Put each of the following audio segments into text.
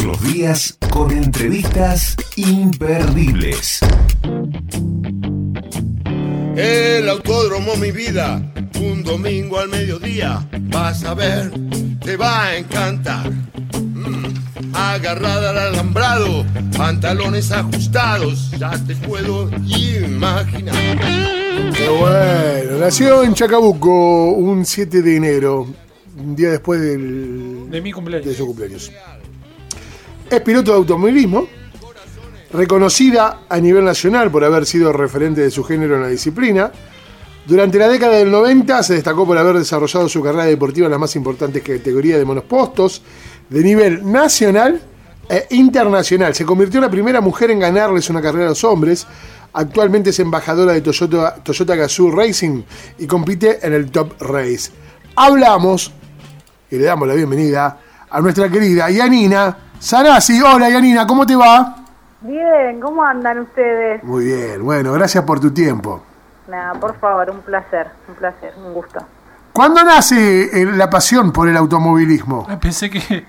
Todos los días con entrevistas imperdibles. El autódromo, mi vida, un domingo al mediodía, vas a ver, te va a encantar. Mm, agarrada al alambrado, pantalones ajustados, ya te puedo imaginar. Qué bueno, nació en Chacabuco un 7 de enero, un día después del, De mi cumpleaños. de su cumpleaños. Es piloto de automovilismo, reconocida a nivel nacional por haber sido referente de su género en la disciplina. Durante la década del 90 se destacó por haber desarrollado su carrera deportiva en las más importantes categorías de monospostos de nivel nacional e internacional. Se convirtió en la primera mujer en ganarles una carrera a los hombres. Actualmente es embajadora de Toyota, Toyota Gazoo Racing y compite en el Top Race. Hablamos y le damos la bienvenida a nuestra querida Yanina Sanasi. Hola Yanina, ¿cómo te va? Bien, ¿cómo andan ustedes? Muy bien, bueno, gracias por tu tiempo. Nada, por favor, un placer, un placer, un gusto. ¿Cuándo nace eh, la pasión por el automovilismo? Ah, Pensé que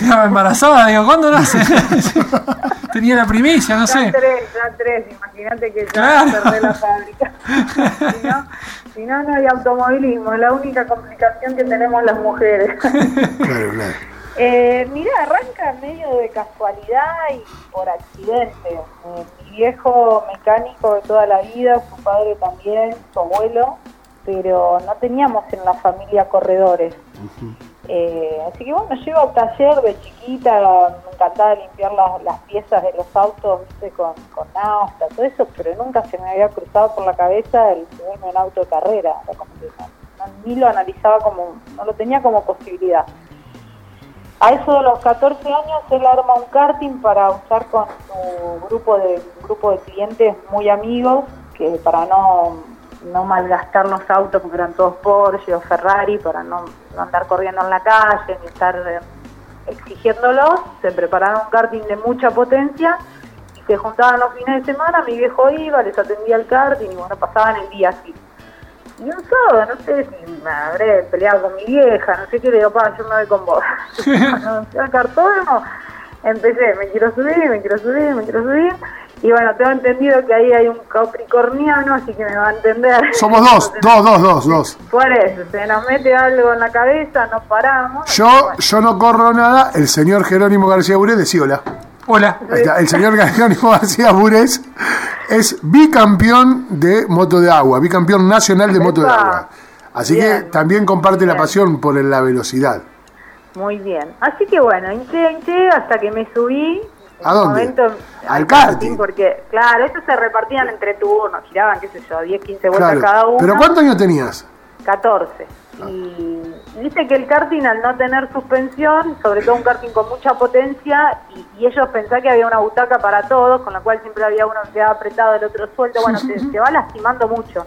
estaba embarazada, digo, ¿cuándo nace? Tenía la primicia, no Ya sé. tres, ya tres, imagínate que ya Claro. cerré la fábrica. si, no, si no, no hay automovilismo, es la única complicación que tenemos las mujeres. Claro, claro. Eh, mira, arranca medio de casualidad y por accidente. Eh, mi viejo mecánico de toda la vida, su padre también, su abuelo, pero no teníamos en la familia corredores. Eh, así que bueno, llego al taller de chiquita, me encantaba limpiar las, las piezas de los autos ¿viste? con, con nafta, todo eso, pero nunca se me había cruzado por la cabeza el subirme un auto de carrera. Era como que no- no- ni lo analizaba como, no lo tenía como posibilidad. A eso de los 14 años él arma un karting para usar con su grupo de grupo de clientes muy amigos, que para no, no malgastar los autos, porque eran todos Porsche o Ferrari, para no, no andar corriendo en la calle ni estar eh, exigiéndolos, se prepararon un karting de mucha potencia y se juntaban los fines de semana, mi viejo iba, les atendía el karting y bueno, pasaban el día así. Y un sábado, no sé si me habré peleado con mi vieja, no sé qué, le digo, pa, yo me voy con vos. Cuando fui al cartódromo, empecé, me quiero subir, me quiero subir, me quiero subir. Y bueno, tengo entendido que ahí hay un capricorniano, así que me va a entender. Somos dos, dos, dos, dos, dos. Por eso, se nos mete algo en la cabeza, no paramos. Yo, Bueno, yo no corro nada, el señor Jerónimo García Bures, decí hola. Hola. Ahí está, El señor Jerónimo García Bures es bicampeón de moto de agua, bicampeón nacional de moto de agua. Así que también comparte la pasión por la velocidad. Muy bien. Así que bueno, hinché, hinché hasta que me subí. En ¿A dónde? momento, Al karting. Porque, claro, estos se repartían entre turnos, giraban, qué sé yo, 10, 15 vueltas Claro. cada uno. ¿Pero cuántos años tenías? 14. Y dice que el karting al no tener suspensión, sobre todo un karting con mucha potencia, y, y ellos pensaban que había una butaca para todos, con la cual siempre había uno que quedaba apretado, el otro suelto, bueno, te va lastimando mucho.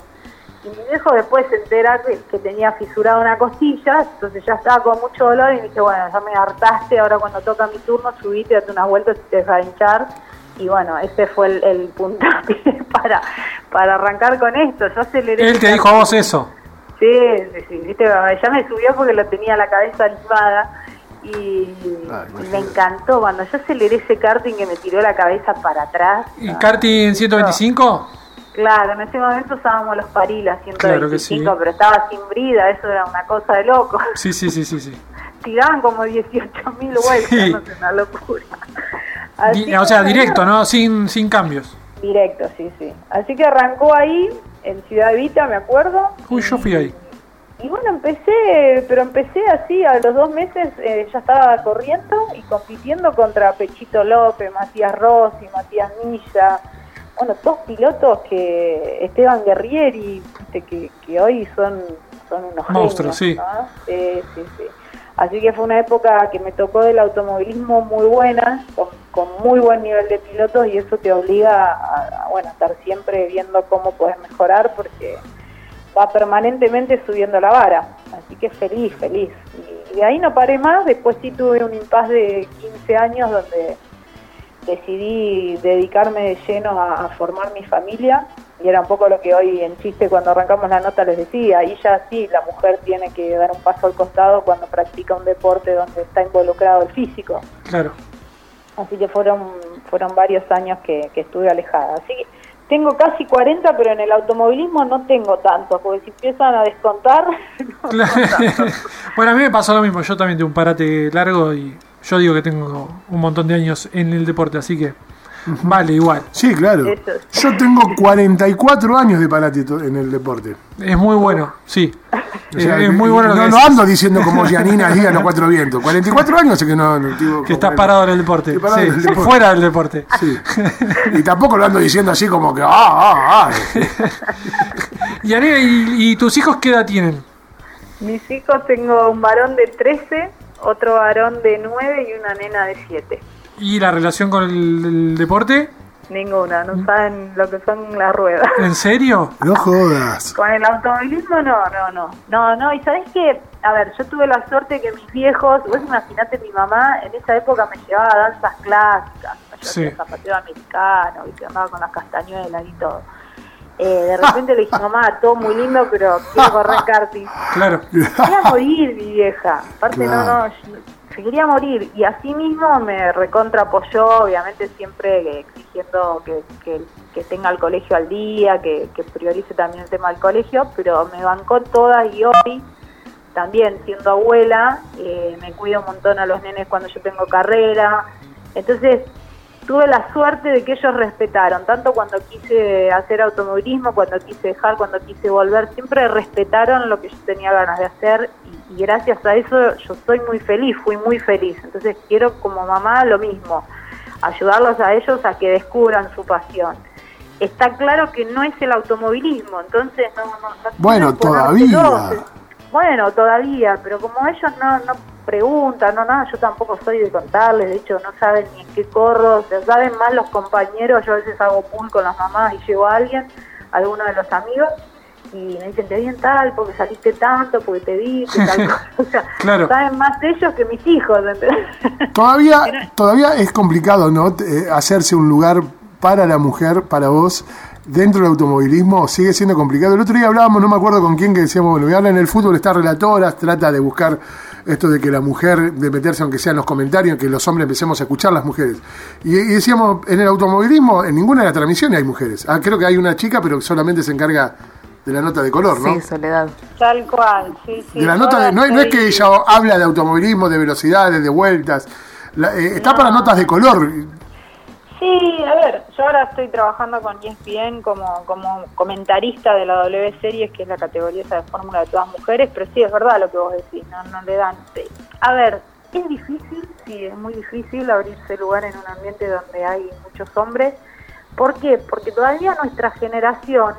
Y mi viejo después se entera que, que tenía fisurada una costilla, entonces ya estaba con mucho dolor y me dice, bueno, ya me hartaste, ahora cuando toca mi turno subite, date unas vueltas y te deja de hinchar. Y bueno, ese fue el, el puntapié para, para arrancar con esto. Yo aceleré. Él te dijo a vos eso. Sí, viste, ya me subió porque lo tenía la cabeza limada y, Ah, y me encantó cuando yo aceleré ese karting que me tiró la cabeza para atrás. ¿Y karting 125? Claro, en ese momento usábamos los parilas 125, Claro sí. pero estaba sin brida, eso era una cosa de loco. Sí, sí, sí, sí. sí. Tiraban como 18.000 vueltas, Sí. no sé, una locura. Así Di- o sea, directo, ¿no? Sin, sin cambios. Directo, sí, sí. Así que arrancó ahí, en Ciudad Evita, me acuerdo. Uy, yo fui ahí. Y bueno, empecé, pero empecé así, a los dos meses eh, ya estaba corriendo y compitiendo contra Pechito López, Matías Rossi, Matías Milla, bueno, dos pilotos que Esteban Guerrieri, que, que hoy son, son unos Monstruos, sí. ¿no? Sí, sí, sí. Así que fue una época que me tocó del automovilismo muy buena, con, muy buen nivel de pilotos y eso te obliga a, a, bueno, estar siempre viendo cómo puedes mejorar porque va permanentemente subiendo la vara. Así que feliz, feliz. Y de ahí no paré más, después sí tuve un impas de 15 años donde decidí dedicarme de lleno a formar mi familia y era un poco lo que hoy en chiste cuando arrancamos la nota les decía, y ya sí, la mujer tiene que dar un paso al costado cuando practica un deporte donde está involucrado el físico. Claro. Así que fueron, fueron varios años que, que estuve alejada. Así que tengo casi 40, pero en el automovilismo no tengo tanto, porque si empiezan a descontar... no Claro. bueno, a mí me pasó lo mismo. Yo también tengo un parate largo y yo digo que tengo un montón de años en el deporte, así que vale igual. Sí, claro. Eso. Yo tengo 44 años de paratito en el deporte. Es muy bueno, sí. O sea, es muy bueno no, no ando diciendo como Gianina diga los cuatro vientos. 44 años sé que no. no, tipo, que estás parado en el deporte. Estoy parado sí, en el deporte. Fuera del deporte. Sí. Y tampoco lo ando diciendo así como que. ¡Ah, ah, ah! Y, Anela, ¿y, y tus hijos qué edad tienen? Mis hijos tengo un varón de 13, otro varón de 9 y una nena de 7. ¿Y la relación con el, el deporte? Ninguna, no saben lo que son las ruedas. ¿En serio? No jodas. Con el automovilismo no, no, no. No, no, y sabes que, a ver, yo tuve la suerte que mis viejos, vos imaginate mi mamá, en esa época me llevaba a danzas clásicas, me Sí. a zapateo americano, y se andaba con las castañuelas y todo. Eh, de repente le dije, mamá, todo muy lindo, pero quiero correr karting. Claro. quería morir mi vieja. Aparte, Claro. no, no, yo- se quería morir. Y así mismo me recontra apoyó, obviamente siempre exigiendo que, que, que tenga el colegio al día, que, priorice también el tema del colegio, pero me bancó todas y hoy, también siendo abuela, eh, me cuido un montón a los nenes cuando yo tengo carrera. Entonces, tuve la suerte de que ellos respetaron, tanto cuando quise hacer automovilismo, cuando quise dejar, cuando quise volver, siempre respetaron lo que yo tenía ganas de hacer y, gracias a eso yo soy muy feliz, fui muy feliz. Entonces quiero como mamá lo mismo, ayudarlos a ellos a que descubran su pasión. Está claro que no es el automovilismo, entonces no... no, no Bueno, todavía. Bueno, todavía, pero como ellos no, no preguntan, no nada, yo tampoco soy de contarles, de hecho no saben ni en qué corro, o sea, saben más los compañeros, yo a veces hago pool con las mamás y llevo a alguien, a alguno de los amigos, y me dicen, te vi en tal, porque saliste tanto, porque te vi, tal cosa. o sea, Claro. saben más ellos que mis hijos. Todavía, todavía es complicado, ¿no? Eh, hacerse un lugar para la mujer, para vos, dentro del automovilismo, sigue siendo complicado. El otro día hablábamos, no me acuerdo con quién, que decíamos, bueno, voy a hablar en el fútbol, está relatoras, trata de buscar esto de que la mujer, de meterse aunque sea en los comentarios, que los hombres empecemos a escuchar las mujeres. Y, y decíamos, en el automovilismo, en ninguna de las transmisiones hay mujeres. Ah, creo que hay una chica, pero solamente se encarga de la nota de color, ¿no? Sí, Soledad. Tal cual, sí, sí. de la nota de, no, es- no es que ella habla de automovilismo, de velocidades, de vueltas. La- eh, está para notas de color. Sí, a ver, yo ahora estoy trabajando con ESPN como, como comentarista de la W Series, que es la categoría esa de fórmula de todas mujeres, pero sí es verdad lo que vos decís, no, no le dan. sí. A ver, es difícil, sí, es muy difícil abrirse lugar en un ambiente donde hay muchos hombres. ¿Por qué? Porque todavía nuestra generación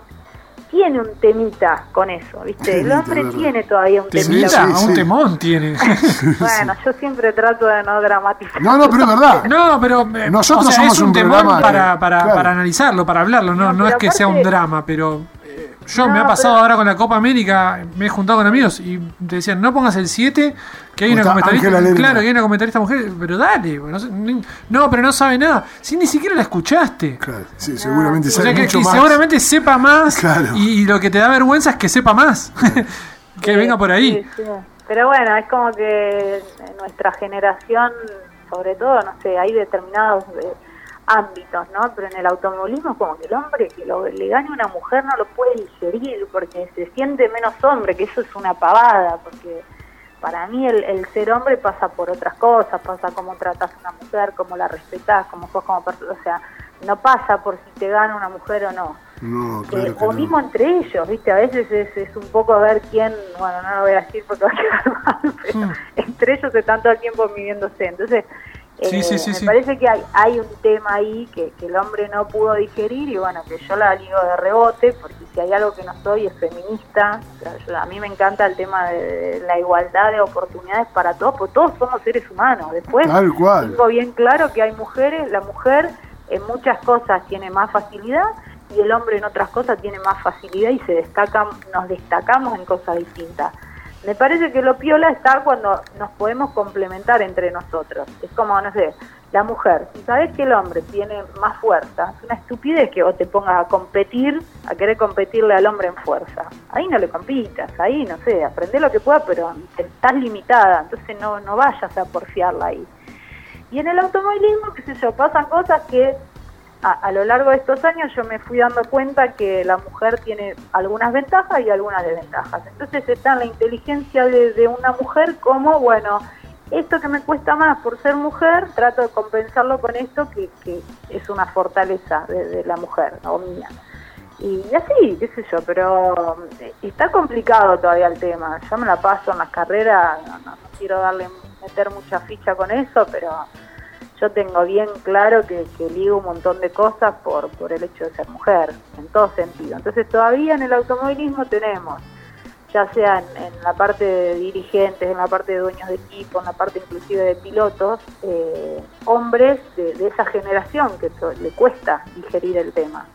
tiene un temita con eso, ¿viste? El hombre tiene todavía un temita. Temita, sí, un sí. temón tiene. Bueno, yo siempre trato de no dramatizar. No, no, pero es verdad. No, pero eh, Nosotros o sea, somos es un, un temón programa para, para, claro. para analizarlo, para hablarlo. No, No, no es que sea un drama, pero yo No, me ha pasado pero- ahora con la Copa América, me he juntado con amigos y te decían, no pongas el 7, que hay O una comentarista. Claro, que hay una comentarista mujer, pero dale, no, sé, ni- no, pero no sabe nada. Si ni siquiera la escuchaste. Claro, sí, seguramente O sabe sea que, mucho que más. seguramente sepa más Claro. y, y lo que te da vergüenza es que sepa más. que Sí, venga por ahí. sí, sí. Pero bueno, es como que nuestra generación, sobre todo, no sé, hay determinados eh, ámbitos, ¿no? Pero en el automovilismo es como que el hombre que lo, le gane una mujer no lo puede digerir porque se siente menos hombre, que eso es una pavada, porque para mí el, el ser hombre pasa por otras cosas, pasa cómo tratas a una mujer, cómo la respetas, cómo sos como persona, o sea, no pasa por si te gana una mujer o no. No, Eh, claro que o no. mismo entre ellos, ¿viste? A veces es, es un poco ver quién, bueno, no lo voy a decir porque va a quedar mal, pero Mm. entre ellos están todo el tiempo midiéndose. Entonces, Sí, eh, sí, sí, me parece que hay, hay un tema ahí que, que el hombre no pudo digerir y bueno, que yo la ligo de rebote, porque si hay algo que no soy es feminista. O sea, yo- a mí me encanta el tema de, la igualdad de oportunidades para todos, porque todos somos seres humanos. Después, Tal cual. tengo bien claro que hay mujeres, la mujer en muchas cosas tiene más facilidad y el hombre en otras cosas tiene más facilidad y se destacan, nos destacamos en cosas distintas. Me parece que lo piola está cuando nos podemos complementar entre nosotros. Es como, no sé, la mujer, si sabes que el hombre tiene más fuerza, es una estupidez que vos te pongas a competir, a querer competirle al hombre en fuerza. Ahí no le compitas, ahí no sé, aprende lo que puedas, pero estás limitada, entonces no, no vayas a porfiarla ahí. Y en el automovilismo, qué sé yo, pasan cosas que a, a, lo largo de estos años yo me fui dando cuenta que la mujer tiene algunas ventajas y algunas desventajas. Entonces está la inteligencia de, una mujer como, bueno, esto que me cuesta más por ser mujer, trato de compensarlo con esto que, que es una fortaleza de, la mujer, o mía. Y así, qué sé yo, pero eh, está complicado todavía el tema. Yo me la paso en las carreras, no, no, no quiero darle meter mucha ficha con eso, pero yo tengo bien claro que, que ligo un montón de cosas por, por el hecho de ser mujer, en todo sentido. Entonces todavía en el automovilismo tenemos, ya sea en, en la parte de dirigentes, en la parte de dueños de equipo, en la parte inclusive de pilotos, eh, hombres de, de, esa generación que le cuesta digerir el tema.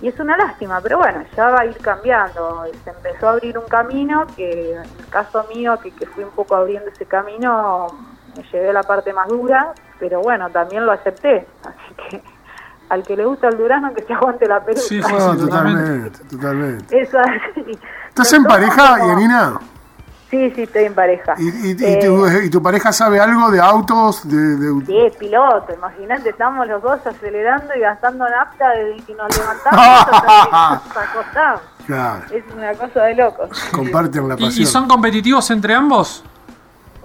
Y es una lástima, pero bueno, ya va a ir cambiando. Se empezó a abrir un camino que, en el caso mío, que, que fui un poco abriendo ese camino, me llevé a la parte más dura, pero bueno, también lo acepté. Así que al que le gusta el durazno, que se aguante la peluca. Sí, sí, sí, totalmente, totalmente. Eso así. ¿Estás en pareja, Yanina? Sí, sí, estoy en pareja. ¿Y, y, eh, y, tu, ¿Y, tu, pareja sabe algo de autos? De, de... Sí, es piloto, imagínate, estamos los dos acelerando y gastando nafta desde que nos levantamos hasta que nos acostamos. Claro. Es una cosa de locos. Comparten la pasión. ¿Y, ¿Y son competitivos entre ambos?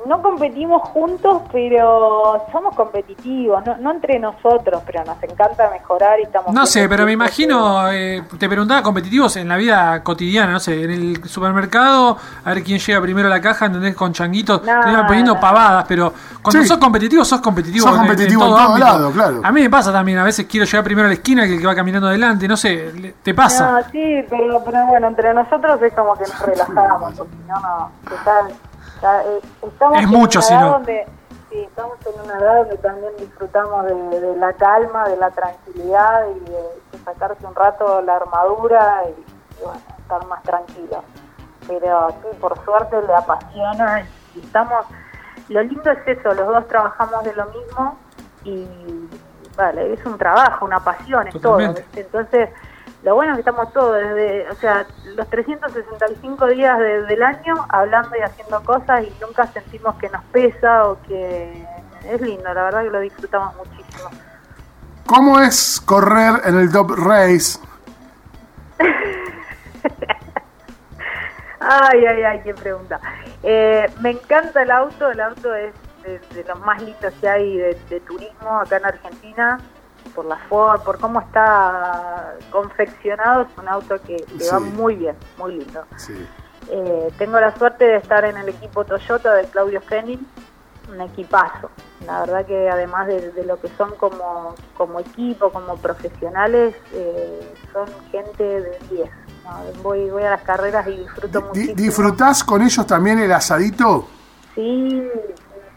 No competimos juntos, pero somos competitivos, no, no, entre nosotros, pero nos encanta mejorar y estamos... No sé, pero me imagino, eh, te preguntaba competitivos en la vida cotidiana, no sé, en el supermercado, a ver quién llega primero a la caja, ¿entendés? Con changuitos, no, te iban poniendo no. pavadas, pero cuando sí. sos competitivo, sos competitivo. Sos competitivo en, en, todo, en todo lado, claro. A mí me pasa también, a veces quiero llegar primero a la esquina que el que va caminando adelante, no sé, te pasa. No, sí, pero, pero bueno, entre nosotros es como que nos relajamos, porque si no, no, eh, estamos es mucho, en si no. Donde, sí, estamos en una edad donde también disfrutamos de, de, la calma, de la tranquilidad y de, de sacarse un rato la armadura y, y, bueno, estar más tranquilo. Pero sí, por suerte le apasiona y estamos... Lo lindo es eso, los dos trabajamos de lo mismo y vale, es un trabajo, una pasión, es Totalmente. todo. Entonces lo bueno es que estamos todos, desde, o sea, los 365 días de, del año hablando y haciendo cosas y nunca sentimos que nos pesa o que es lindo, la verdad que lo disfrutamos muchísimo. ¿Cómo es correr en el Top Race? ay, ay, ay, qué pregunta. Eh, me encanta el auto, el auto es de, de los más lindos que hay de, de turismo acá en Argentina por la Ford, por cómo está confeccionado, es un auto que, que sí. va muy bien, muy lindo. Sí. Eh, tengo la suerte de estar en el equipo Toyota de Claudio Henning, un equipazo. La verdad que además de, de lo que son como, como equipo, como profesionales, eh, son gente de 10. ¿no? Voy, voy a las carreras y disfruto D muchísimo. ¿Disfrutás con ellos también el asadito? Sí,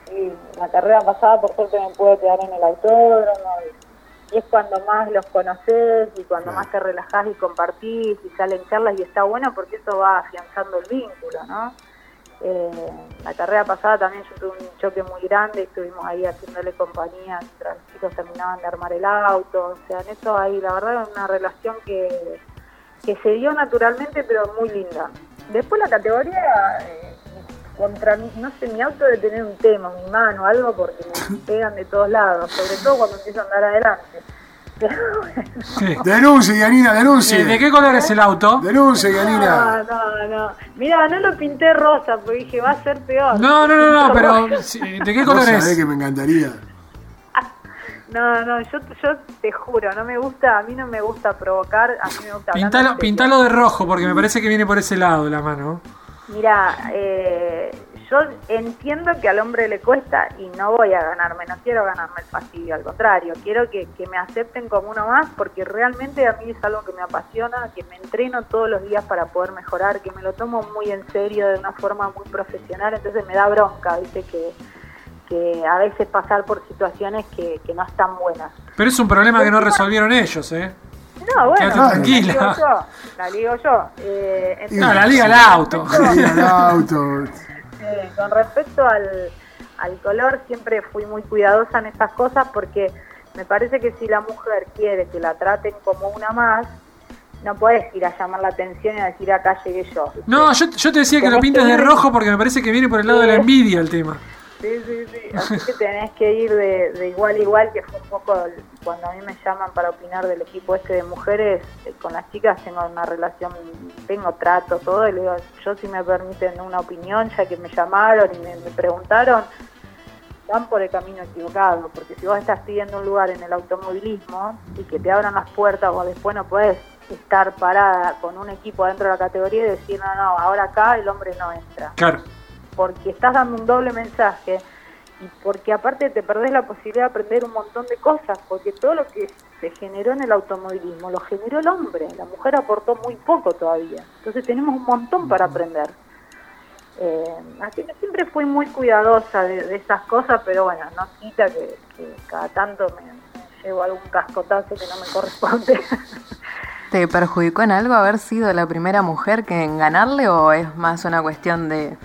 sí, la carrera pasada por suerte me pude quedar en el autódromo y es cuando más los conoces y cuando claro. más te relajás y compartís y salen charlas y está bueno porque eso va afianzando el vínculo, ¿no? Eh, la carrera pasada también yo tuve un choque muy grande, estuvimos ahí haciéndole compañía mientras los chicos terminaban de armar el auto, o sea, en eso hay la verdad es una relación que, que se dio naturalmente pero muy linda. Después la categoría... Eh, contra mí, no sé, mi auto debe tener un tema, mi mano, algo, porque me pegan de todos lados, sobre todo cuando empiezo a andar adelante. Sí. Denuncie, Yanina, denuncie. ¿De qué color es el auto? Denuncie, Yanina. No, no, no. Mira, no lo pinté rosa porque dije, va a ser peor. No, no, no, no pero ¿de qué color no es? que me encantaría. No, no, yo, yo te juro, no me gusta, a mí no me gusta provocar, a mí me gusta... Pintalo, pintalo de rojo porque me parece que viene por ese lado la mano. Mira, eh, yo entiendo que al hombre le cuesta y no voy a ganarme, no quiero ganarme el fastidio, al contrario, quiero que, que, me acepten como uno más porque realmente a mí es algo que me apasiona, que me entreno todos los días para poder mejorar, que me lo tomo muy en serio de una forma muy profesional, entonces me da bronca, viste, que, que a veces pasar por situaciones que, que no están buenas. Pero es un problema que no resolvieron ellos, ¿eh? No, bueno, Quédate la tranquila. ligo yo. La ligo yo. Eh, entonces, No, la liga al auto. Al auto. eh, con respecto al, al color, siempre fui muy cuidadosa en estas cosas porque me parece que si la mujer quiere que la traten como una más, no puedes ir a llamar la atención y a decir acá llegué yo. No, yo, yo te decía que lo pintes que de rojo porque me parece que viene por el lado de la envidia el tema. Sí, sí, sí. Así que tenés que ir de, de igual a igual, que fue un poco cuando a mí me llaman para opinar del equipo este de mujeres, eh, con las chicas tengo una relación, tengo trato, todo, y le digo, yo si me permiten una opinión, ya que me llamaron y me, me preguntaron, van por el camino equivocado, porque si vos estás pidiendo un lugar en el automovilismo y que te abran las puertas, vos después no podés estar parada con un equipo dentro de la categoría y decir, no, no, ahora acá el hombre no entra Claro. Porque estás dando un doble mensaje y porque aparte te perdés la posibilidad de aprender un montón de cosas, porque todo lo que se generó en el automovilismo lo generó el hombre, la mujer aportó muy poco todavía, entonces tenemos un montón para aprender. Eh, así que siempre fui muy cuidadosa de, de esas cosas, pero bueno, no quita que, que cada tanto me, me llevo algún cascotazo que no me corresponde. ¿Te perjudicó en algo haber sido la primera mujer que en ganarle o es más una cuestión de,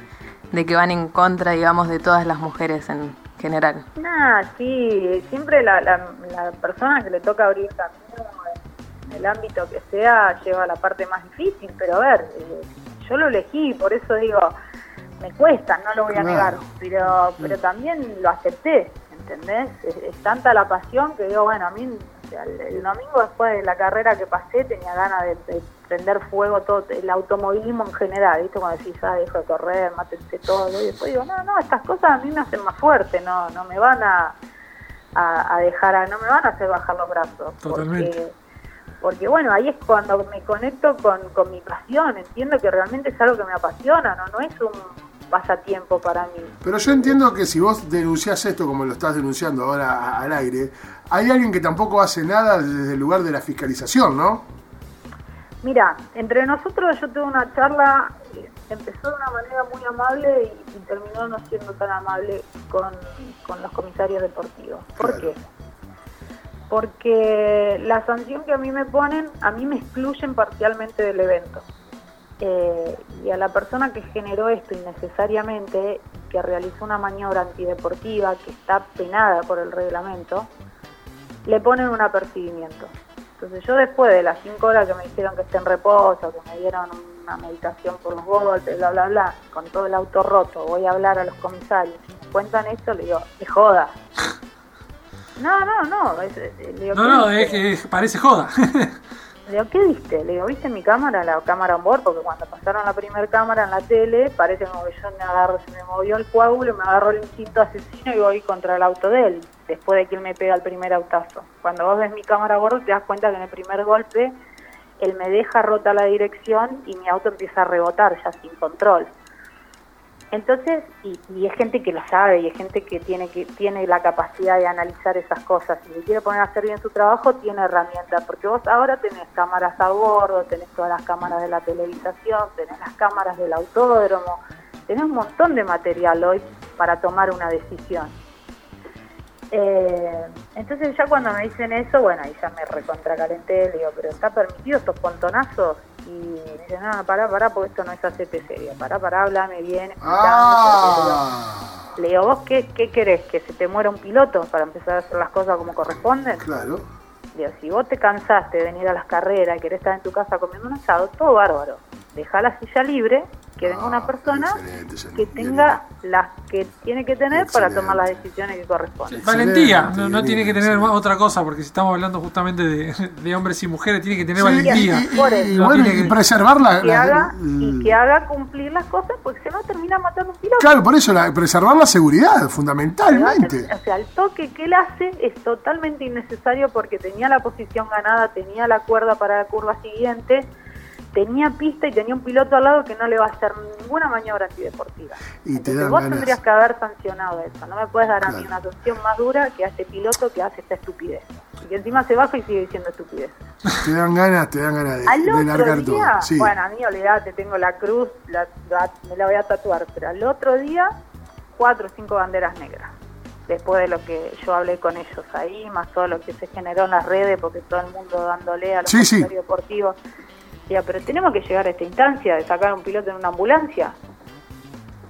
de que van en contra, digamos, de todas las mujeres en general? Nah, sí, siempre la, la, la persona que le toca abrir camino en el ámbito que sea lleva la parte más difícil, pero a ver, eh, yo lo elegí, por eso digo, me cuesta, no lo voy a negar, pero, pero también lo acepté, ¿entendés? Es, es tanta la pasión que digo, bueno, a mí o sea, el, el domingo después de la carrera que pasé tenía ganas de, de prender fuego todo el automovilismo en general, ¿viste? Cuando decís, ah, dejo de correr, mátense todo, y después digo, no, no, estas cosas a mí me hacen más fuerte, no, no me van a, a, a dejar, a- no me van a hacer bajar los brazos. Totalmente. Porque, porque bueno, ahí es cuando me conecto con, con mi pasión, entiendo que realmente es algo que me apasiona, no, no es un pasatiempo para mí. Pero yo entiendo que si vos denunciás esto como lo estás denunciando ahora al aire, hay alguien que tampoco hace nada desde el lugar de la fiscalización, ¿no? Mira, entre nosotros yo tuve una charla, eh, empezó de una manera muy amable y, y terminó no siendo tan amable con, con los comisarios deportivos. ¿Por Claro. qué? Porque la sanción que a mí me ponen, a mí me excluyen parcialmente del evento. Eh, y a la persona que generó esto innecesariamente, que realizó una maniobra antideportiva que está penada por el reglamento, le ponen un apercibimiento. Entonces yo después de las cinco horas que me dijeron que esté en reposo, que me dieron una medicación por los golpes, bla, bla, bla, con todo el auto roto, voy a hablar a los comisarios, me cuentan esto, le digo, es joda. No, no, no. es- digo, No, ¿qué no, es que parece joda. Le digo, ¿qué viste? Le digo, ¿viste mi cámara? La cámara on board, porque cuando pasaron la primera cámara en la tele, parece como que yo me agarro, se me movió el coágulo, me agarró el instinto asesino y voy contra el auto de él, después de que él me pega el primer autazo. Cuando vos ves mi cámara bordo, te das cuenta que en el primer golpe, él me deja rota la dirección y mi auto empieza a rebotar ya sin control. Entonces, y, y es gente que lo sabe y es gente que tiene que tiene la capacidad de analizar esas cosas. Si se quiere poner a hacer bien su trabajo, tiene herramientas. Porque vos ahora tenés cámaras a bordo, tenés todas las cámaras de la televisación, tenés las cámaras del autódromo, tenés un montón de material hoy para tomar una decisión. Eh, entonces ya cuando me dicen eso, bueno, ahí ya me recontracalenté, le digo, pero ¿está permitido estos pontonazos? Y me dicen, no, no, pará, pará, porque esto no es ACPC. Digo, pará, pará, háblame bien. explicame". Ah, Le digo, ¿vos qué, qué querés? ¿Que se te muera un piloto para empezar a hacer las cosas como corresponden? claro. Le digo, si vos te cansaste de venir a las carreras y querés estar en tu casa comiendo un asado, todo bárbaro. Dejá la silla libre, que venga una persona que tenga las que tiene que tener para tomar las decisiones que corresponden. Valentía, no, no tiene que tener otra cosa, porque si estamos hablando justamente de, de hombres y mujeres, tiene que tener Sí, valentía. y, y- y eso. bueno, Tiene y que- preservar la, Que la- haga, y que haga cumplir las cosas, porque si no termina matando un piloto. Claro, por eso, la, preservar la seguridad, fundamentalmente. O sea, el toque que él hace es totalmente innecesario porque tenía la posición ganada, tenía la cuerda para la curva siguiente, tenía pista y tenía un piloto al lado que no le va a hacer ninguna maniobra antideportiva. Y Entonces, vos ganas. tendrías que haber sancionado eso. No me puedes dar a mí Claro. una sanción más dura que a este piloto que hace esta estupidez. Y que encima se baja y sigue diciendo estupidez. Te dan ganas, te dan ganas de, Al de largar día, todo. Sí. bueno, a mí olvidate, tengo la cruz, la- la- me la voy a tatuar, pero al otro día, cuatro o cinco banderas negras. después de lo que yo hablé con ellos ahí, más todo lo que se generó en las redes, porque todo el mundo dándole a los Sí, sí. deportivos. Decía, pero tenemos que llegar a esta instancia de sacar a un piloto en una ambulancia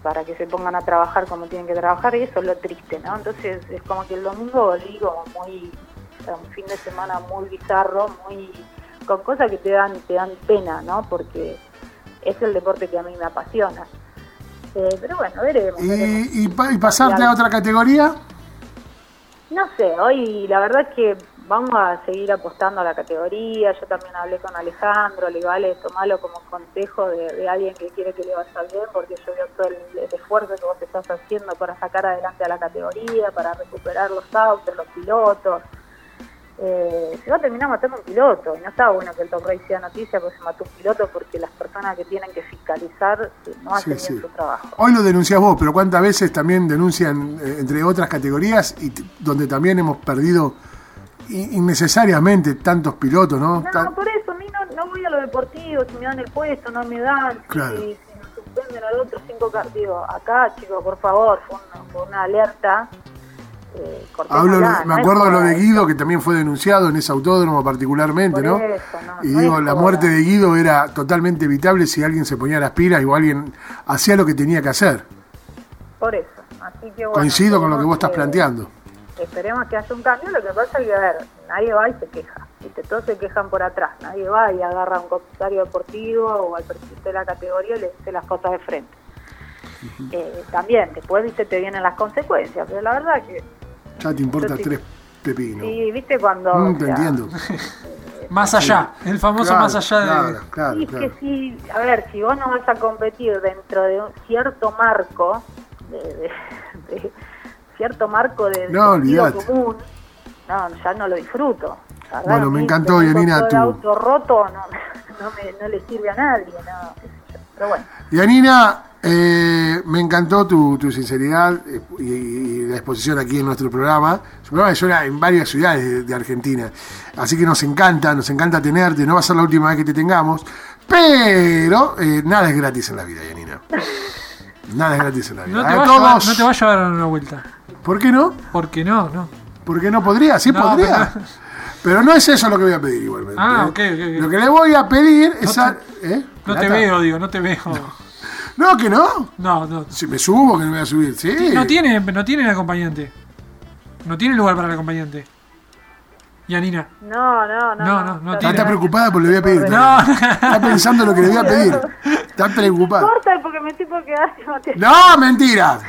para que se pongan a trabajar como tienen que trabajar y eso es lo triste, ¿no? Entonces es como que el domingo volví como muy, o sea, un fin de semana muy bizarro, muy con cosas que te dan te dan pena, ¿no? Porque es el deporte que a mí me apasiona. Eh, pero bueno, veremos. veremos. ¿Y, y, pa- y pasarte a otra categoría? No sé, hoy la verdad es que vamos a seguir apostando a la categoría. Yo también hablé con Alejandro, le vale tomarlo como consejo de, de alguien que quiere que le vaya bien, porque yo veo todo el, el esfuerzo que vos estás haciendo para sacar adelante a la categoría, para recuperar los autos, los pilotos. Eh, se va a terminar matando un piloto, y no está bueno que el Top Race sea noticia porque se mató un piloto porque las personas que tienen que fiscalizar eh, no hacen Sí, bien sí. su trabajo. Hoy lo denuncias vos, pero ¿cuántas veces también denuncian eh, entre otras categorías y donde también hemos perdido innecesariamente tantos pilotos, ¿no? No, Tan- por eso, a mí no, no voy a lo deportivo, si me dan el puesto, no me dan, Claro. si, si nos suspenden al otro cinco digo, acá chicos, por favor, fue una, fue una alerta. Eh, Hablo, me acuerdo de lo de Guido, que también fue denunciado en ese autódromo particularmente, ¿no? eso, no, y no digo, la muerte de Guido era totalmente evitable si alguien se ponía las pilas o alguien hacía lo que tenía que hacer. Por eso, así que bueno. Coincido con lo que vos estás planteando. Esperemos que haya un cambio, lo que pasa es que, a ver, nadie va y se queja, ¿viste? todos se quejan por atrás, nadie va y agarra a un comisario deportivo o al presidente de la categoría y le dice las cosas de frente. Eh, también, después, viste, te vienen las consecuencias, pero la verdad que Ya te importa tres pepinos. Sí, viste cuando. Mm, o te sea, entiendo. Más allá, el famoso Claro, más allá de. Claro, claro, sí, es claro. que sí, a ver, si vos no vas a competir dentro de un cierto marco, de, de- de cierto marco de, de No, común, no, ya no lo disfruto. Verdad, Bueno, me encantó, Yanina, tu- auto roto no, no, me, no le sirve a nadie, no. Pero bueno, Yanina, eh, me encantó tu, tu sinceridad y, y la exposición aquí en nuestro programa. Es un programa que suena en varias ciudades de, de Argentina. Así que nos encanta, nos encanta tenerte. No va a ser la última vez que te tengamos. Pero eh, nada es gratis en la vida, Yanina. Nada es gratis en la vida. No te, A va a todos- llevar, no te va a llevar a una vuelta. ¿Por qué no? Porque no, no. ¿Por qué no podría? Sí No, podría. pero- Pero no es eso lo que voy a pedir igualmente. Ah, ¿eh? ok, ok. Lo que le voy a pedir es... No a- ¿eh? No te veo, digo, no te veo. No, que no. No, no. Si me subo, que no me voy a subir. Sí. No tiene, no tiene el acompañante. No tiene lugar para el acompañante. Yanina. no, no, no. No, no, no tiene. está preocupada por lo que le voy a pedir. No. Está pensando lo que le voy a pedir. Está No preocupada. importa porque me estoy por quedar sin batería. No, mentira.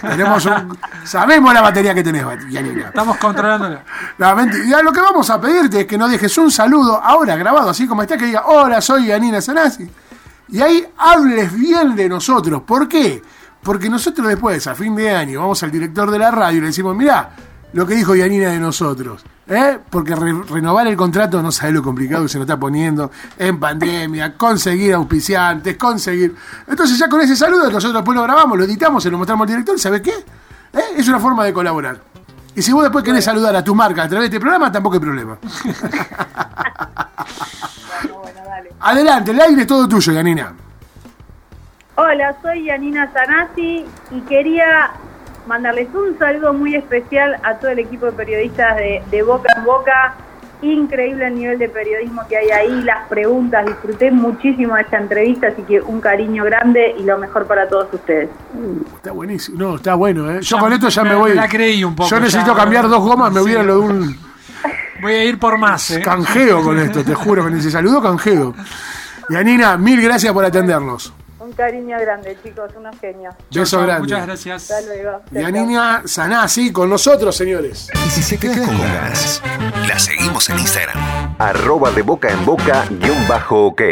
Tenemos un... Sabemos la batería que tenés, Yanina. Estamos controlándola. Mentira. Ya lo que vamos a pedirte es que nos dejes un saludo ahora grabado, así como está, que diga, hola, soy Yanina Sanasi. Y ahí hables bien de nosotros. ¿Por qué? Porque nosotros después, a fin de año, vamos al director de la radio y le decimos, mirá, lo que dijo Yanina de nosotros. ¿eh? Porque re- renovar el contrato no sabe lo complicado que se nos está poniendo en pandemia, conseguir auspiciantes, conseguir... Entonces ya con ese saludo nosotros después lo grabamos, lo editamos, se lo mostramos al director ¿sabes qué? ¿Eh? Es una forma de colaborar. Y si vos después querés saludar a tu marca a través de este programa, tampoco hay problema. Bueno, bueno, dale. Adelante, el aire es todo tuyo, Yanina. Hola, soy Yanina Sanasi y quería mandarles un saludo muy especial a todo el equipo de periodistas de, de Boca en Boca. Increíble el nivel de periodismo que hay ahí, las preguntas, disfruté muchísimo de esta entrevista, así que un cariño grande y lo mejor para todos ustedes. Está buenísimo. No, está bueno, ¿eh? Yo Ya con esto ya me, me- voy. me la creí un poco, Yo necesito ya. cambiar dos gomas, me Sí. voy a lo de un Voy a ir por más, ¿eh? canjeo con esto, te juro que ese saludo canjeo. Yanina, mil gracias por atendernos. Un cariño grande, chicos, unos genios. Beso chau, grande. Muchas gracias. Hasta luego. Yanina Sanasi con nosotros, señores. Y si se queda con ganas, la seguimos en Instagram. Arroba de boca en boca guion bajo ok.